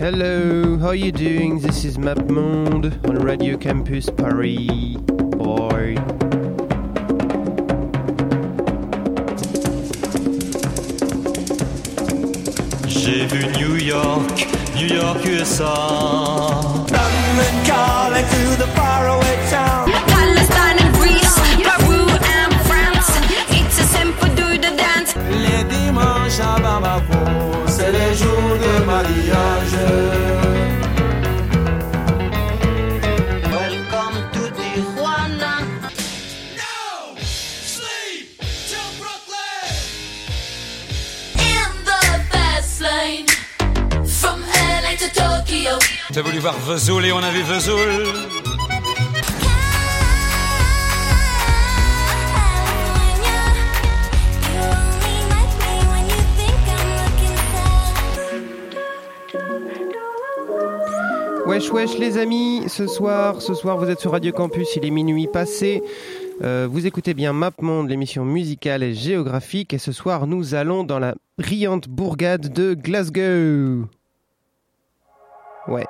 Hello, how you doing? This is MapMonde on Radio Campus Paris. Boy. J'ai vu New York, New York, USA. voir Vesoul et on a vu Vesoul. Wesh wesh les amis, ce soir, ce soir vous êtes sur Radio Campus, il est minuit passé. Euh, vous écoutez bien Map Monde, l'émission musicale et géographique, et ce soir nous allons dans la brillante bourgade de Glasgow. Ouais.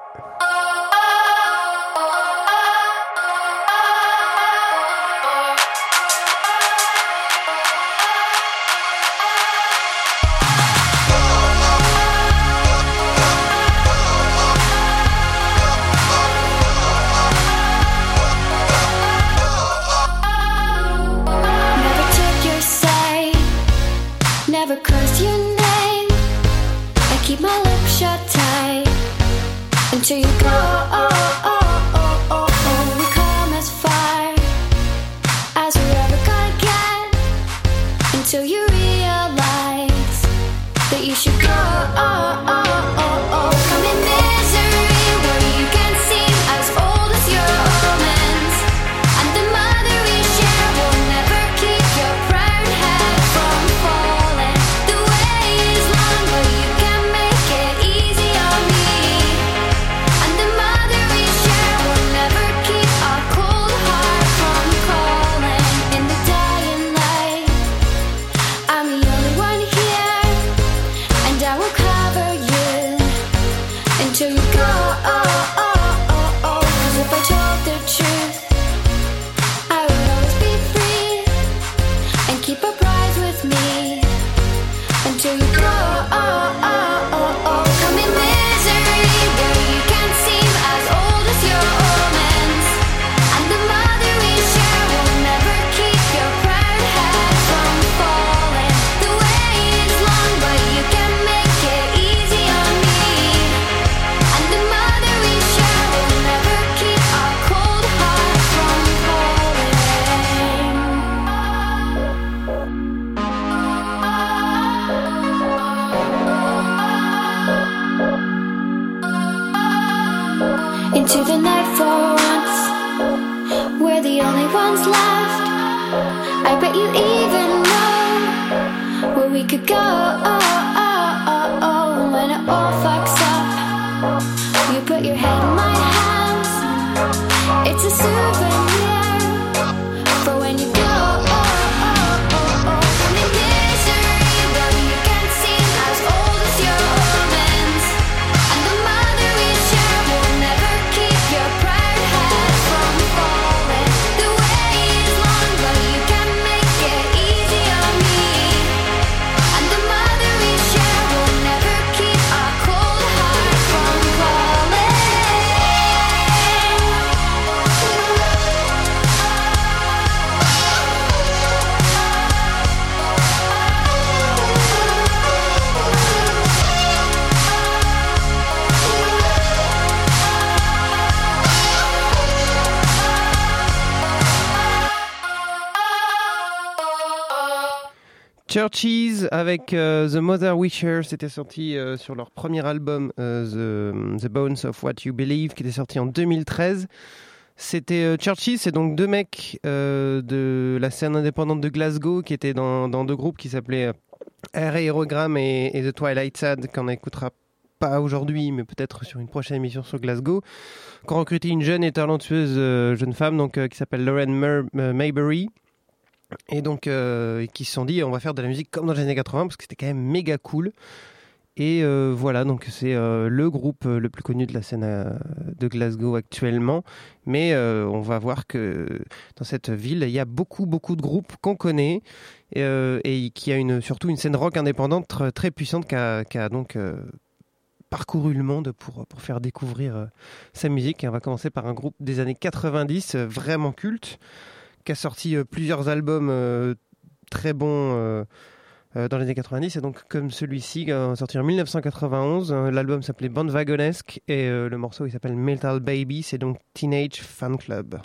until you go. Churches avec euh, The Mother Wisher, c'était sorti euh, sur leur premier album euh, The, Bones of What You Believe, qui était sorti en 2013. C'était Churches, c'est donc deux mecs de la scène indépendante de Glasgow qui étaient dans, deux groupes qui s'appelaient Air Aerogram et, The Twilight Sad, qu'on écoutera pas aujourd'hui, mais peut-être sur une prochaine émission sur Glasgow, qu'on recruté une jeune et talentueuse jeune femme donc, qui s'appelle Lauren Mer Maybury et donc euh, qui se sont dit on va faire de la musique comme dans les années 80 parce que c'était quand même méga cool. Et euh, voilà, donc c'est euh, le groupe euh, le plus connu de la scène de Glasgow actuellement. Mais on va voir que dans cette ville, il y a beaucoup, beaucoup de groupes qu'on connaît et, qui a une, surtout une scène rock indépendante très, puissante qui a, donc parcouru le monde pour, pour faire découvrir sa musique. Et on va commencer par un groupe des années 90 vraiment culte qui a sorti euh, plusieurs albums euh, très bons. euh, dans les années 90 et donc comme celui-ci sorti en 1991 euh, l'album s'appelait Bandwagonesque et euh, le morceau il s'appelle Metal Baby c'est donc Teenage Fan Club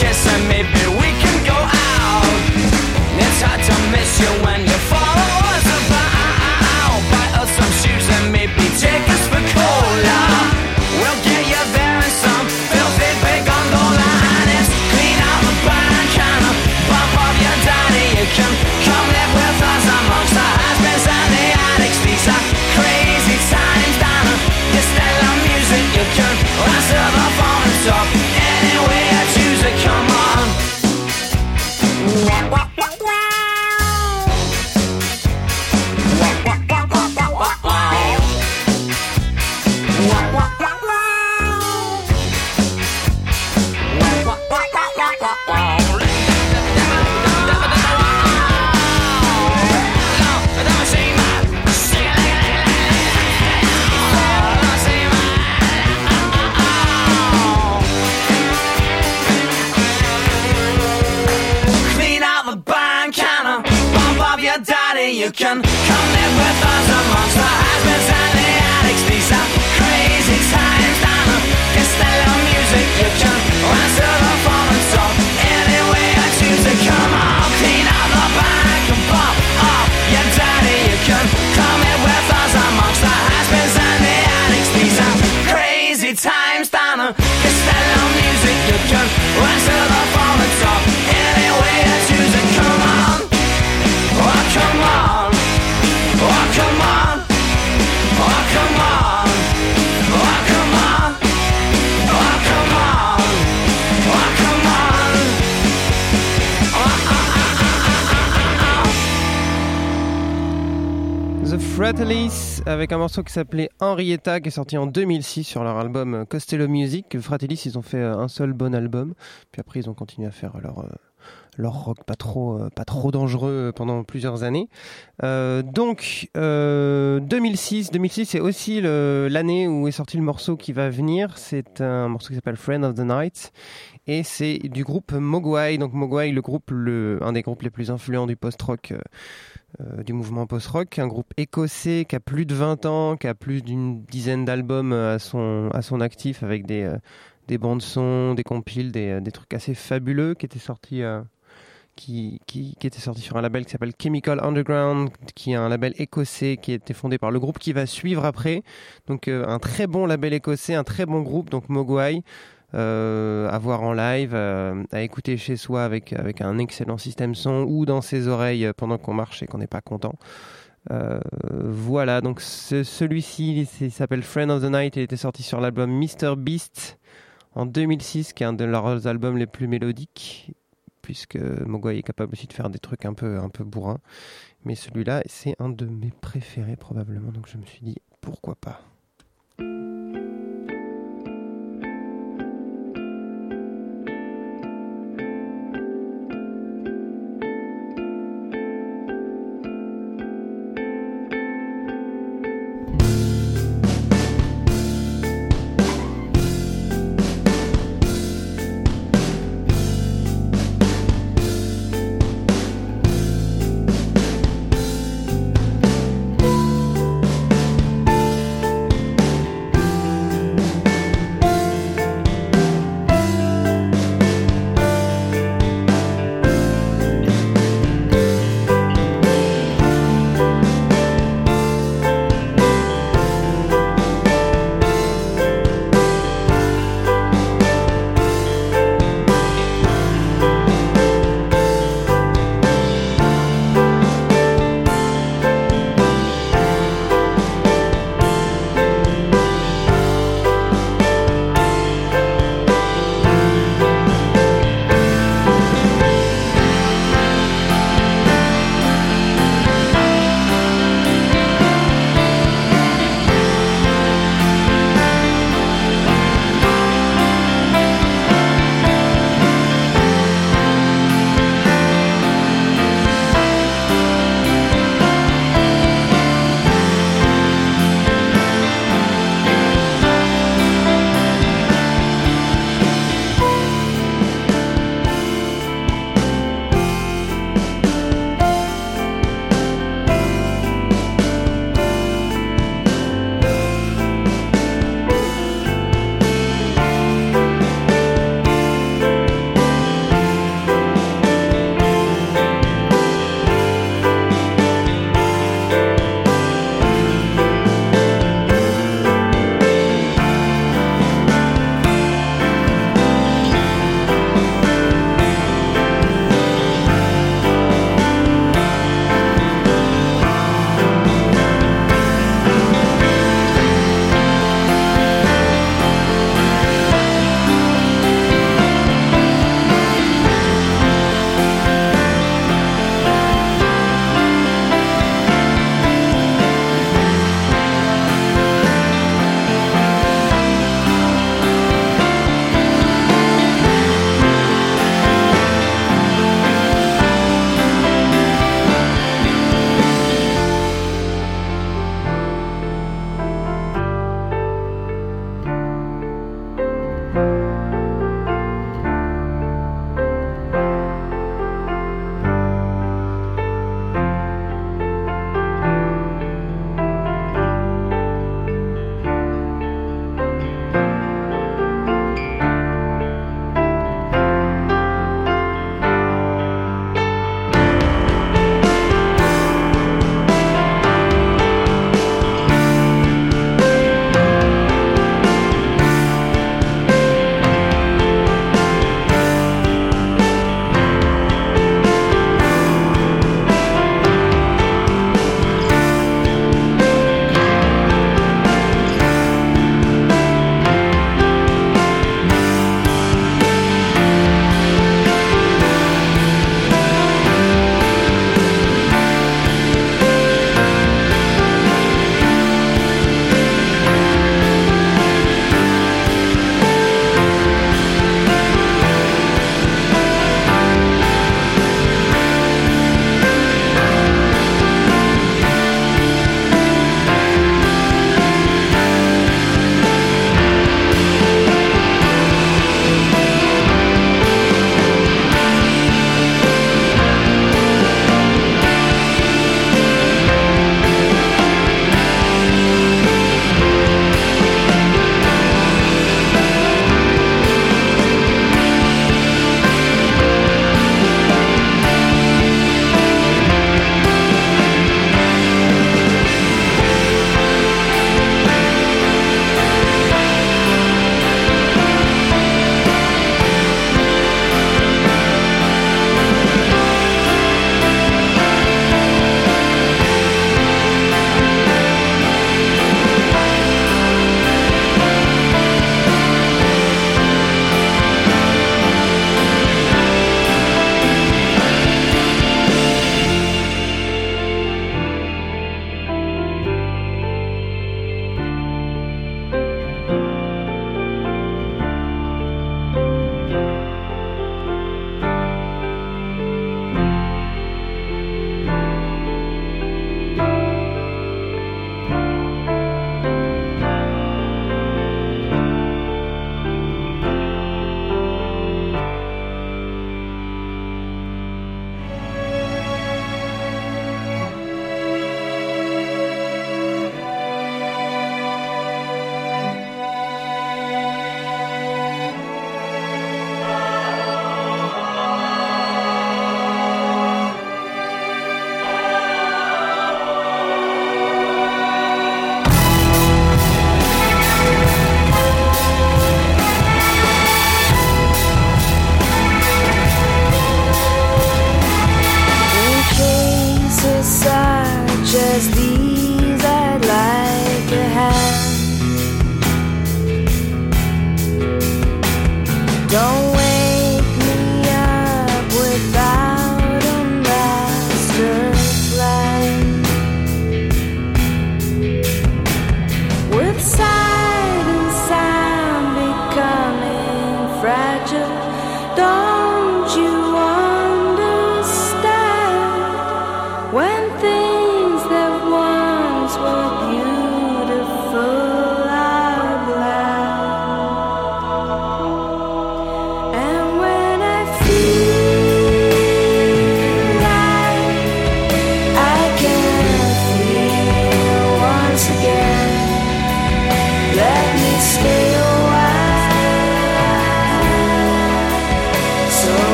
kiss and maybe Fratellis avec un morceau qui s'appelait Henrietta qui est sorti en 2006 sur leur album Costello Music. Fratellis, ils ont fait euh, un seul bon album, puis après ils ont continué à faire leur euh, leur rock pas trop euh, pas trop dangereux pendant plusieurs années. Euh, donc euh, 2006, 2006 c'est aussi l'année où est sorti le morceau qui va venir. C'est un morceau qui s'appelle Friend of the Night et c'est du groupe Mogwai. Donc Mogwai, le groupe, le, un des groupes les plus influents du post-rock. Euh, du mouvement post-rock, un groupe écossais qui a plus de 20 ans, qui a plus d'une dizaine d'albums euh, à son, à son actif avec des, euh, des bandes son, des compiles, des, des trucs assez fabuleux qui étaient sortis qui, qui, qui était sorti sur un label qui s'appelle Chemical Underground, qui est un label écossais qui a été fondé par le groupe qui va suivre après. Donc un très bon label écossais, un très bon groupe, donc Mogwai, à voir en live, euh, à écouter chez soi avec, avec un excellent système son ou dans ses oreilles euh, pendant qu'on marche et qu'on n'est pas content. Euh, voilà, donc ce- celui-ci s'appelle Friend of the Night, il était sorti sur l'album Mr. Beast en 2006, qui est un de leurs albums les plus mélodiques, puisque Mogwai est capable aussi de faire des trucs un peu, un peu bourrins. Mais celui-là, c'est un de mes préférés probablement, donc je me suis dit pourquoi pas?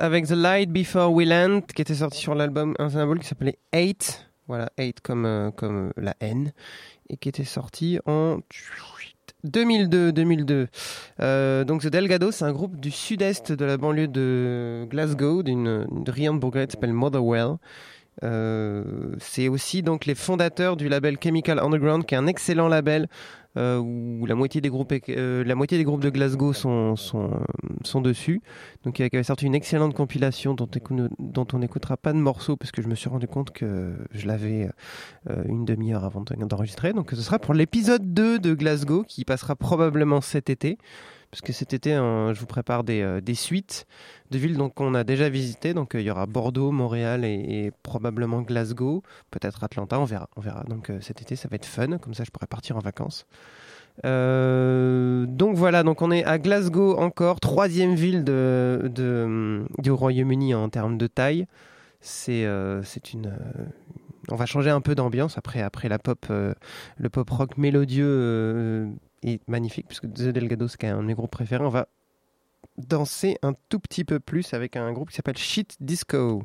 Avec The Light Before We Land qui était sorti sur l'album un symbole qui s'appelait Hate. Voilà Hate comme euh, comme euh, la haine. Et qui était sorti en 2002 2002 Euh, donc The Delgados c'est un groupe du sud-est de la banlieue de Glasgow d'une une riante bourgade qui s'appelle Motherwell c'est aussi donc les fondateurs du label Chemical Underground qui est un excellent label euh, où la moitié des groupes euh, la moitié des groupes de Glasgow sont sont, euh, dessus donc il avait sorti une excellente compilation dont, on n'écoutera pas de morceaux parce que je me suis rendu compte que je l'avais euh, une demi-heure avant de- d'enregistrer. Donc ce sera pour l'épisode 2 de Glasgow qui passera probablement cet été. Parce que cet été, hein, je vous prépare des, euh, suites de villes qu'on a déjà visitées. Donc euh, il y aura Bordeaux, Montréal et, probablement Glasgow, peut-être Atlanta, on verra. On verra. Donc euh, cet été, ça va être fun. Comme ça, je pourrai partir en vacances. Donc voilà, donc on est à Glasgow encore, troisième ville du Royaume-Uni en termes de taille. C'est une. on va changer un peu d'ambiance après après la pop, le pop rock mélodieux est magnifique puisque The Delgado c'est un de mes groupes préférés. On va danser un tout petit peu plus avec un groupe qui s'appelle Shit Disco.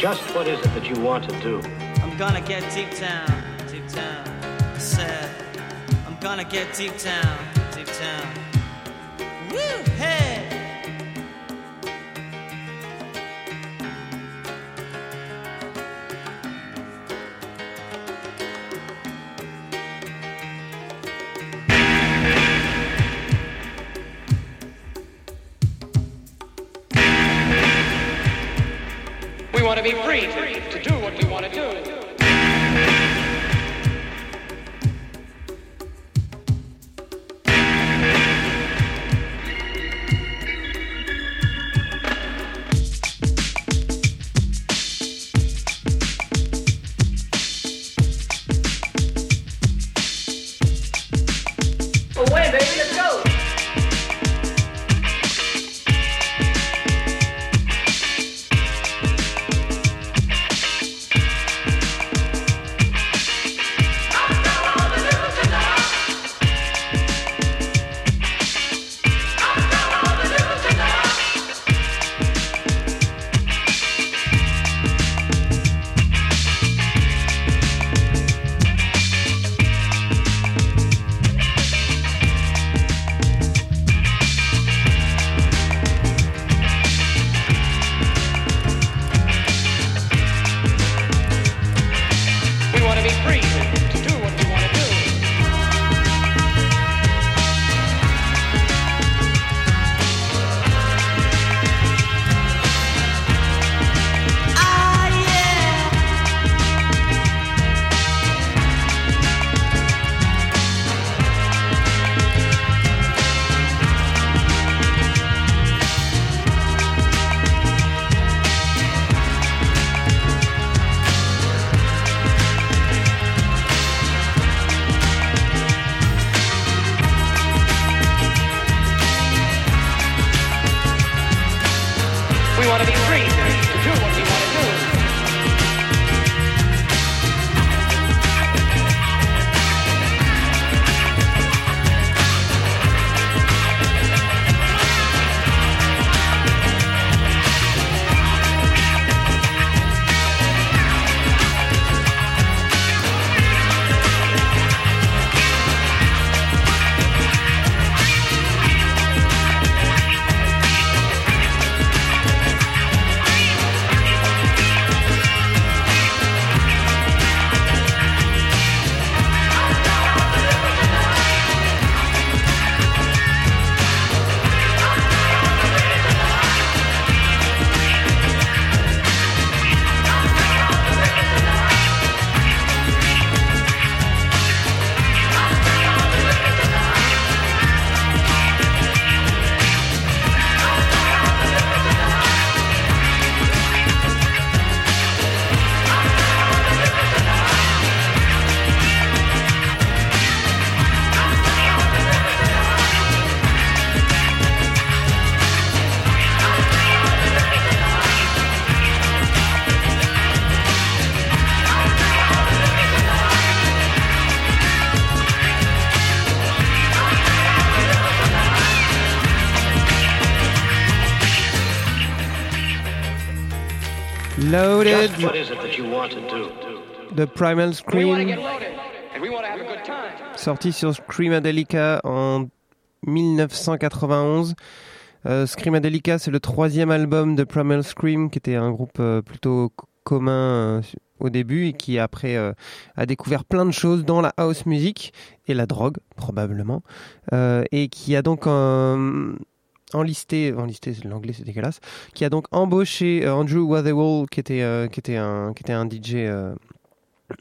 Just what is it that you want to do? I'm gonna get deep down, deep down. I said, I'm gonna get deep down, deep down. To be free Loaded, Just what is it that you want to do? The Primal Scream, sorti sur Screamadelica en 1991. Euh, Screamadelica, c'est le troisième album de Primal Scream, qui était un groupe euh, plutôt commun euh, au début et qui après euh, a découvert plein de choses dans la house music et la drogue probablement Euh, et qui a donc euh, enlisté, enlisté l'anglais c'est dégueulasse, qui a donc embauché euh, Andrew Weatherall qui était euh, qui était un qui était un DJ euh,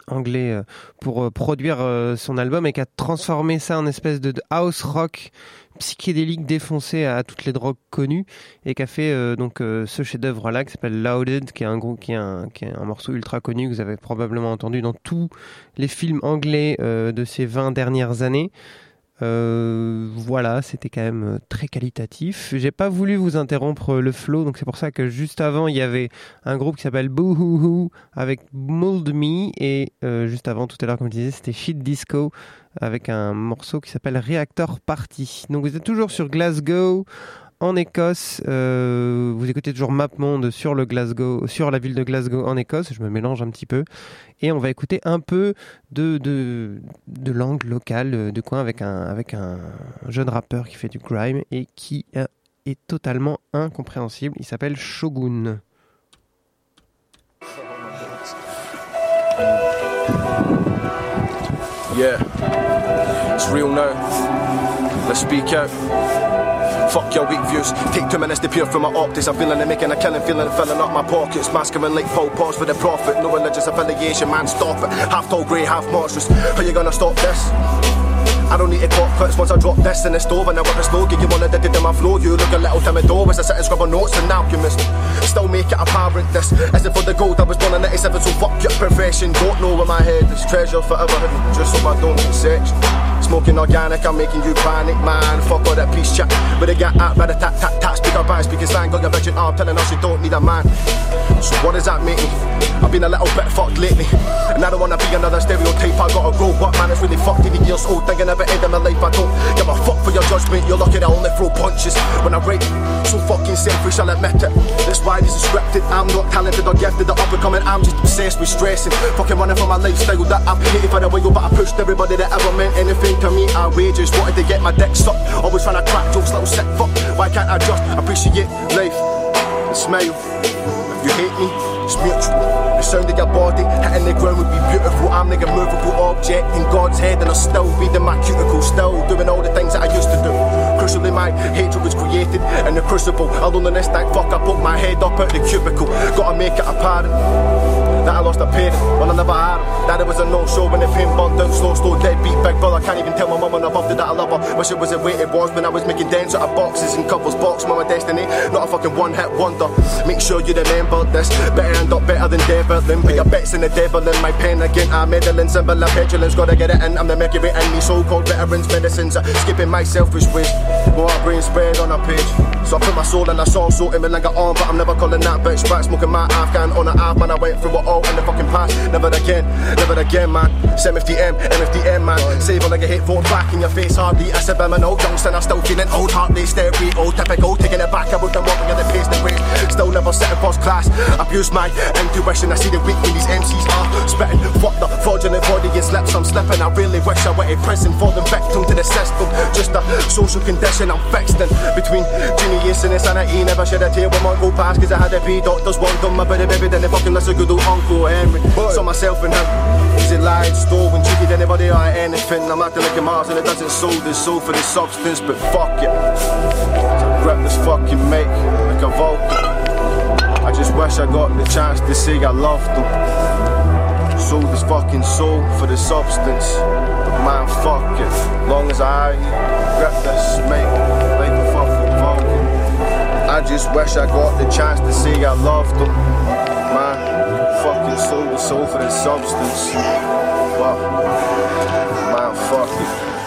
anglais pour produire son album et qui a transformé ça en espèce de, house rock psychédélique défoncé à, toutes les drogues connues et qui a fait donc ce chef-d'œuvre là qui s'appelle Loaded qui est un groupe qui est un, qui est un morceau ultra connu que vous avez probablement entendu dans tous les films anglais de ces 20 dernières années. Euh, voilà, c'était quand même euh, très qualitatif. J'ai pas voulu vous interrompre euh, le flow, donc c'est pour ça que juste avant il y avait un groupe qui s'appelle Boo Hoo Hoo avec Mold Me et euh, juste avant tout à l'heure comme je disais c'était Shit Disco avec un morceau qui s'appelle Reactor Party. Donc vous êtes toujours sur Glasgow en Écosse. Euh, vous écoutez toujours MapMonde sur le Glasgow, sur la ville de Glasgow en Écosse. Je me mélange un petit peu et on va écouter un peu de de, de langue locale euh, de coin avec un avec un jeune rappeur qui fait du grime et qui euh, est totalement incompréhensible. Il s'appelle Shogun. Yeah, it's real now. Let's speak out. Fuck your weak views. Take two minutes to peer from my optics. I'm feeling it, making a killing, feeling filling up my pockets. Masculine like Paul Potts for the profit. No religious affiliation, man, stop it. Half tall, grey, half monstrous. How you gonna stop this? I don't need cut cuts once I drop this in the stove and I whip a stogie. You wanna did it in my flow, you look a little timid as I sit and scrub notes and alchemist. Still make it apparent this isn't for the gold. I was born in 97, so fuck your profession. Don't know where my head is. Treasure forever just so I don't get sectioned. Smoking organic, I'm making you panic, man. Fuck all that peace chat. But they get out by the tap tap tap. Speak up, band, speaking slang. Got your virgin arm telling us you don't need a man. So what does that mean? I've been a little bit fucked lately, and I don't wanna be another stereotype. I gotta grow up, man. It's really fucked. Even years old, thinking about end of my life. I don't give a fuck for your judgment. You're lucky I only throw punches when I write. So fucking selfish, I'll admit it. That's why this is scripted. I'm not talented or gifted. The up and coming, I'm just obsessed with stressing. Fucking running for my lifestyle that I've hated for the way, but I pushed everybody that ever meant anything to me. I Outrageous, wanted to get my dick sucked. Always trying to crack jokes, little sick fuck. Why can't I just appreciate life and smile? If you hate me, it's mutual. The sound of your body hitting the ground would be beautiful. I'm like a movable object in God's head, and I'll still be in my cuticle, still doing all the things that I used to do. Crucially, my hatred was created in the crucible. Aloneness that fuck, I put my head up out the cubicle. Gotta make it apparent that I lost a parent when I never had him. That it was a no-show when the pain burned out slow, slow, deadbeat, big brother. I can't even tell my mum bumped it that I love her. Wish it was the way it was when I was making dents out of boxes and covers. Box my destiny, not a fucking one-hit wonder. Make sure you remember this. Better end up better than Devlin. Put your bets in the devil in my pen again. I'm meddling, symbol of petulance. Gotta get it in. I'm the mercury in me. So-called veterans, medicines. uh, Skipping my selfish ways. More brain spread on a page. So I put my soul in a song, sorting me like an arm, but I'm never calling that bitch back. Smoking my Afghan on an Av, man. I went through it all in the fucking past. Never again, never again, man. Same FDM, MFDM, man. Save like a hit, vote back in your face, hardly. I said, I'm an old youngster, I'm still feeling old, heartly. Stereo, typical, taking it back. I wouldn't walk at the pace, the weight. Still never setting first class. Abuse my intuition, I see the weak when these MCs are spitting. Fuck the fraudulent body and slips, I'm slipping. I really wish I were in prison for the victim to the system. Just a social condition I'm fixed in. Between genius and insanity, never shed a tear when my go past, cause I had to be doctors, one done my baby, baby, then they fucking listen good old Uncle Henry. Saw myself in him. Is it lied, stolen, cheated anybody or anything? I'm acting like a Mars and it doesn't soul this soul for the substance, but fuck it. So grab this fucking make like a Vulcan. I just wish I got the chance to say I loved them. Sold this fucking soul for the substance. But man, fuck it. Long as I grab this make like a fucking Vulcan. I just wish I got the chance to say I loved them. Man, fucking sold the soul for that substance. Fuck. Mind fucking.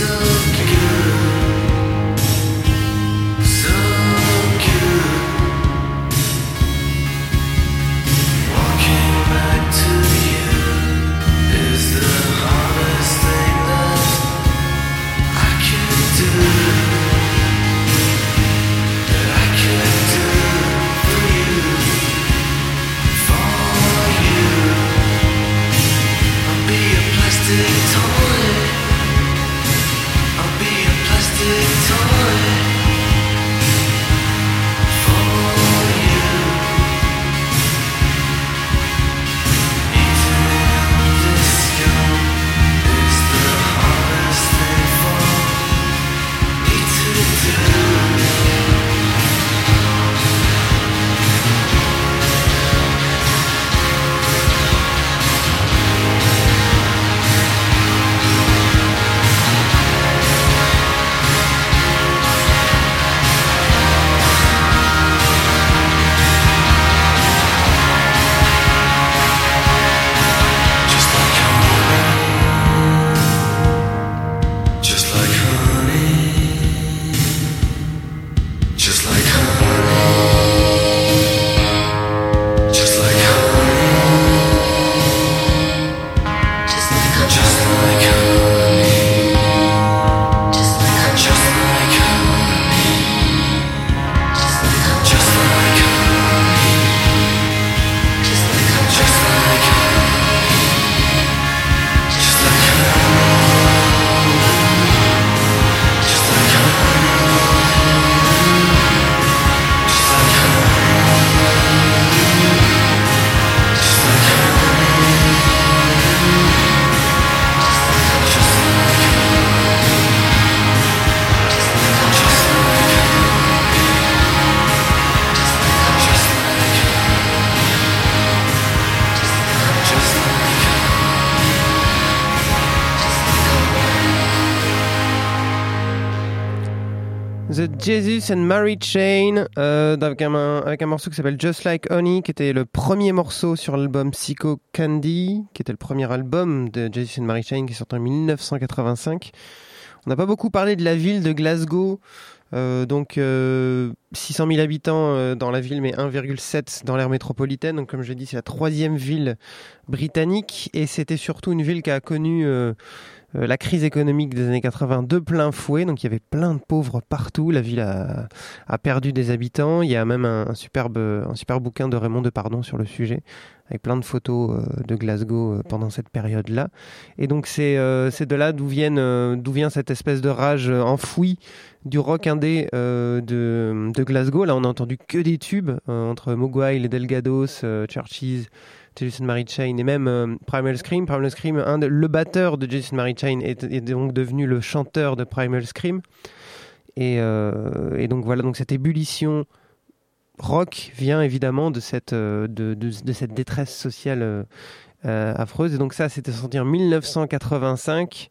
So Jesus and Mary Chain, euh, avec, un, avec morceau qui s'appelle Just Like Honey, qui était le premier morceau sur l'album Psycho Candy, qui était le premier album de Jesus and Mary Chain, qui est sorti en 1985. On n'a pas beaucoup parlé de la ville de Glasgow, euh, donc euh, 600 000 habitants euh, dans la ville, mais 1,7 dans l'aire métropolitaine. Donc comme je l'ai dit, c'est la troisième ville britannique, et c'était surtout une ville qui a connu euh, la crise économique des années 80 de plein fouet, donc il y avait plein de pauvres partout. La ville a, perdu des habitants. Il y a même un, superbe, un super bouquin de Raymond Depardon sur le sujet, avec plein de photos euh, de Glasgow euh, pendant cette période-là. Et donc c'est de là d'où vient cette espèce de rage enfouie du rock indé de, de Glasgow. Là, on a entendu que des tubes entre Mogwai, les Delgados, Churches, Jason Mary Chain et même euh, Primal Scream. Primal Scream, le batteur de Jason Mary Chain est, donc devenu le chanteur de Primal Scream. Et, euh, et donc voilà, donc cette ébullition rock vient évidemment de cette, euh, de, cette détresse sociale affreuse. Et donc ça, c'était sorti en 1985.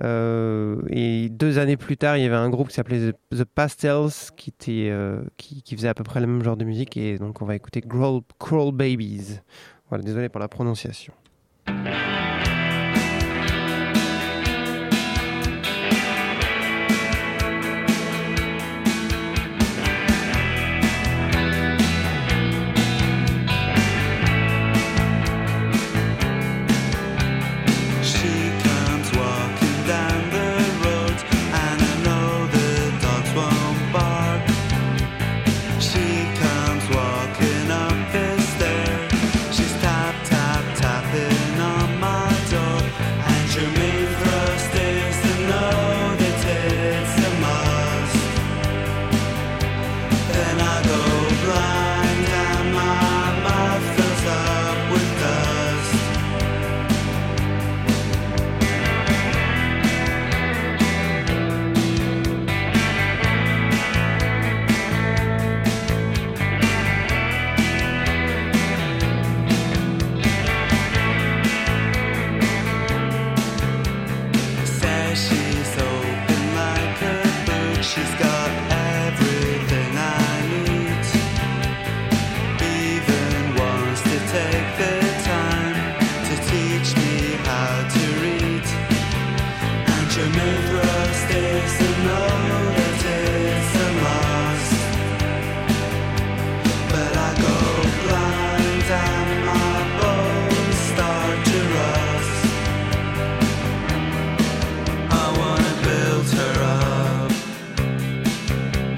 Euh, et deux années plus tard, il y avait un groupe qui s'appelait The, Pastels qui, était, qui, faisait à peu près le même genre de musique. Et donc on va écouter Crawl Babies. Voilà, désolé pour la prononciation.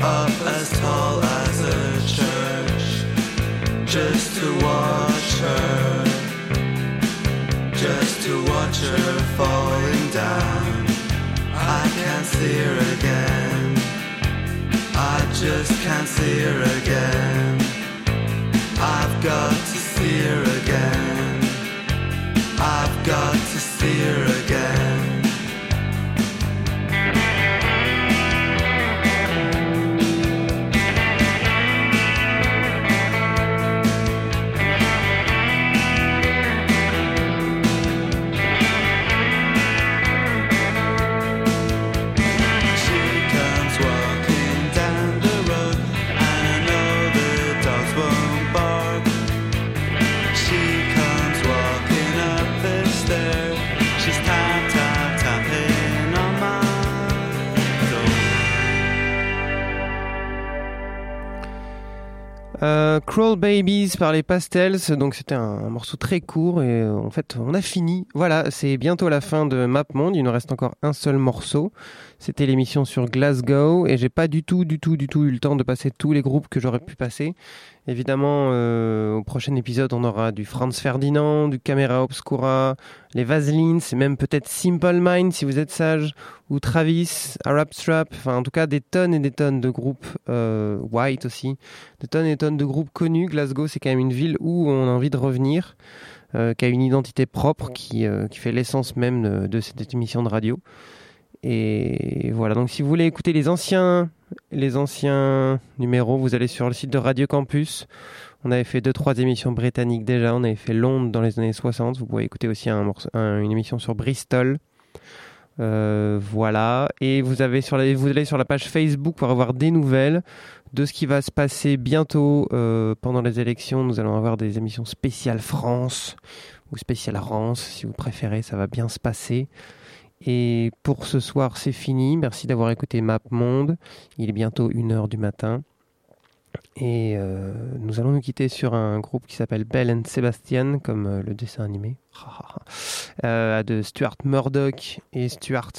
Up as tall as a church, just to watch her, just to watch her falling down. I can't see her again, I just can't see her again. I've got to see her again, I've got to see her again. Euh, Crawl Babies par les Pastels, donc c'était un, morceau très court et euh, en fait on a fini. Voilà, c'est bientôt la fin de Map Monde, il nous reste encore un seul morceau. C'était l'émission sur Glasgow et j'ai pas du tout, du tout, du tout eu le temps de passer tous les groupes que j'aurais pu passer. Évidemment, euh, au prochain épisode, on aura du Franz Ferdinand, du Camera Obscura, les Vaselines, et même peut-être Simple Mind si vous êtes sage, ou Travis, Arab Strap, enfin en tout cas des tonnes et des tonnes de groupes, euh, White aussi, des tonnes et des tonnes de groupes connus. Glasgow, c'est quand même une ville où on a envie de revenir, euh, qui a une identité propre, qui, qui fait l'essence même de cette émission de radio. Et voilà, donc si vous voulez écouter les anciens, les anciens numéros, vous allez sur le site de Radio Campus. On avait fait deux, trois émissions britanniques déjà. On avait fait Londres dans les années 60. Vous pouvez écouter aussi une émission sur Bristol. Euh, voilà. Et vous, avez sur la, vous allez sur la page Facebook pour avoir des nouvelles de ce qui va se passer bientôt euh, pendant les élections. Nous allons avoir des émissions spéciales France ou spéciales Rance, si vous préférez. Ça va bien se passer. Et pour ce soir, c'est fini. Merci d'avoir écouté Map Monde. Il est bientôt 1h du matin. Et euh, nous allons nous quitter sur un groupe qui s'appelle Belle and Sebastian, comme euh, le dessin animé, euh, de Stuart Murdoch et Stuart.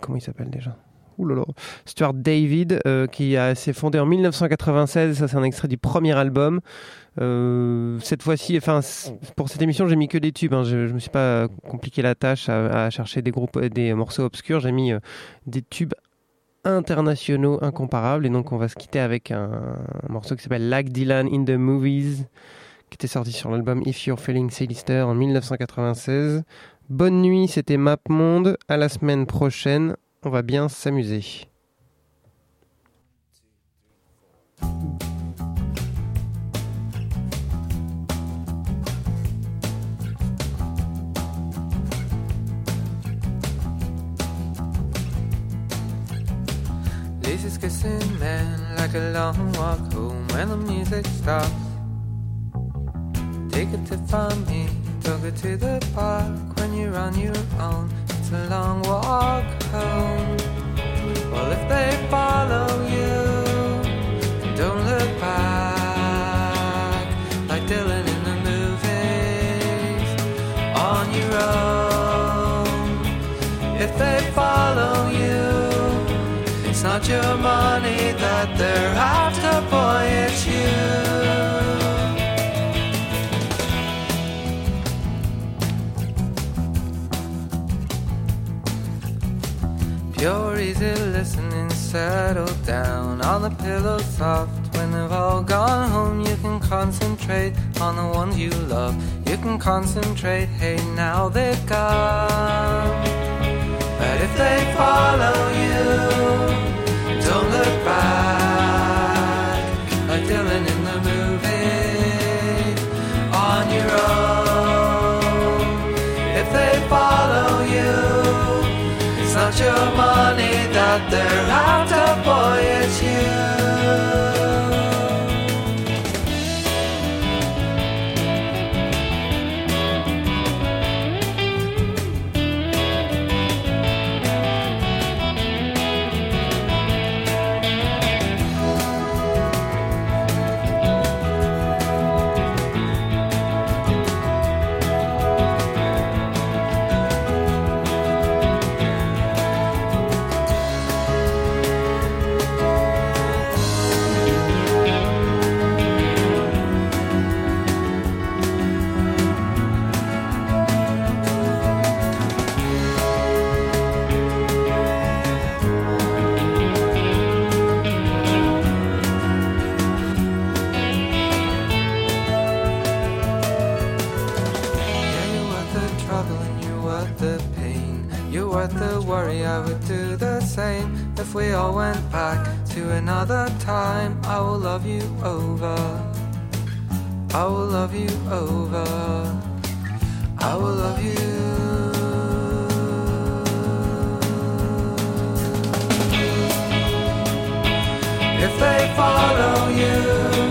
comment il s'appelle déjà? Là. Stuart David, qui s'est fondé en 1996. Ça, c'est un extrait du premier album. Euh, cette fois-ci, enfin, pour cette émission, j'ai mis que des tubes. hein. Je, je me suis pas compliqué la tâche à, à chercher des groupes, des morceaux obscurs. J'ai mis euh, des tubes internationaux incomparables. Et donc, on va se quitter avec un, morceau qui s'appelle Like Dylan in the Movies, qui était sorti sur l'album If You're Feeling Sinister en 1996. Bonne nuit, c'était Map Monde. À la semaine prochaine, on va bien s'amuser. Lisa's kissing man like a long walk home when the music stops. Take it to find me, took it to the park when you're on your own. It's a long walk home. Well, if they follow you, don't look back like Dylan in the movies on your own. Your money that they're after, boy, it's you. Pure easy listening, settle down on the pillow soft. When they've all gone home, you can concentrate on the ones you love. You can concentrate, hey, now they've gone. But if they follow you, like Dylan in the movie on your own. If they follow you, it's not your money that they're after, boy, you. trouble and you're worth the pain. You're worth the worry, I would do the same if we all went back to another time. I will love you over. I will love you over. I will love you. If they follow you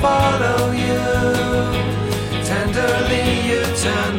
follow you. Tenderly you turn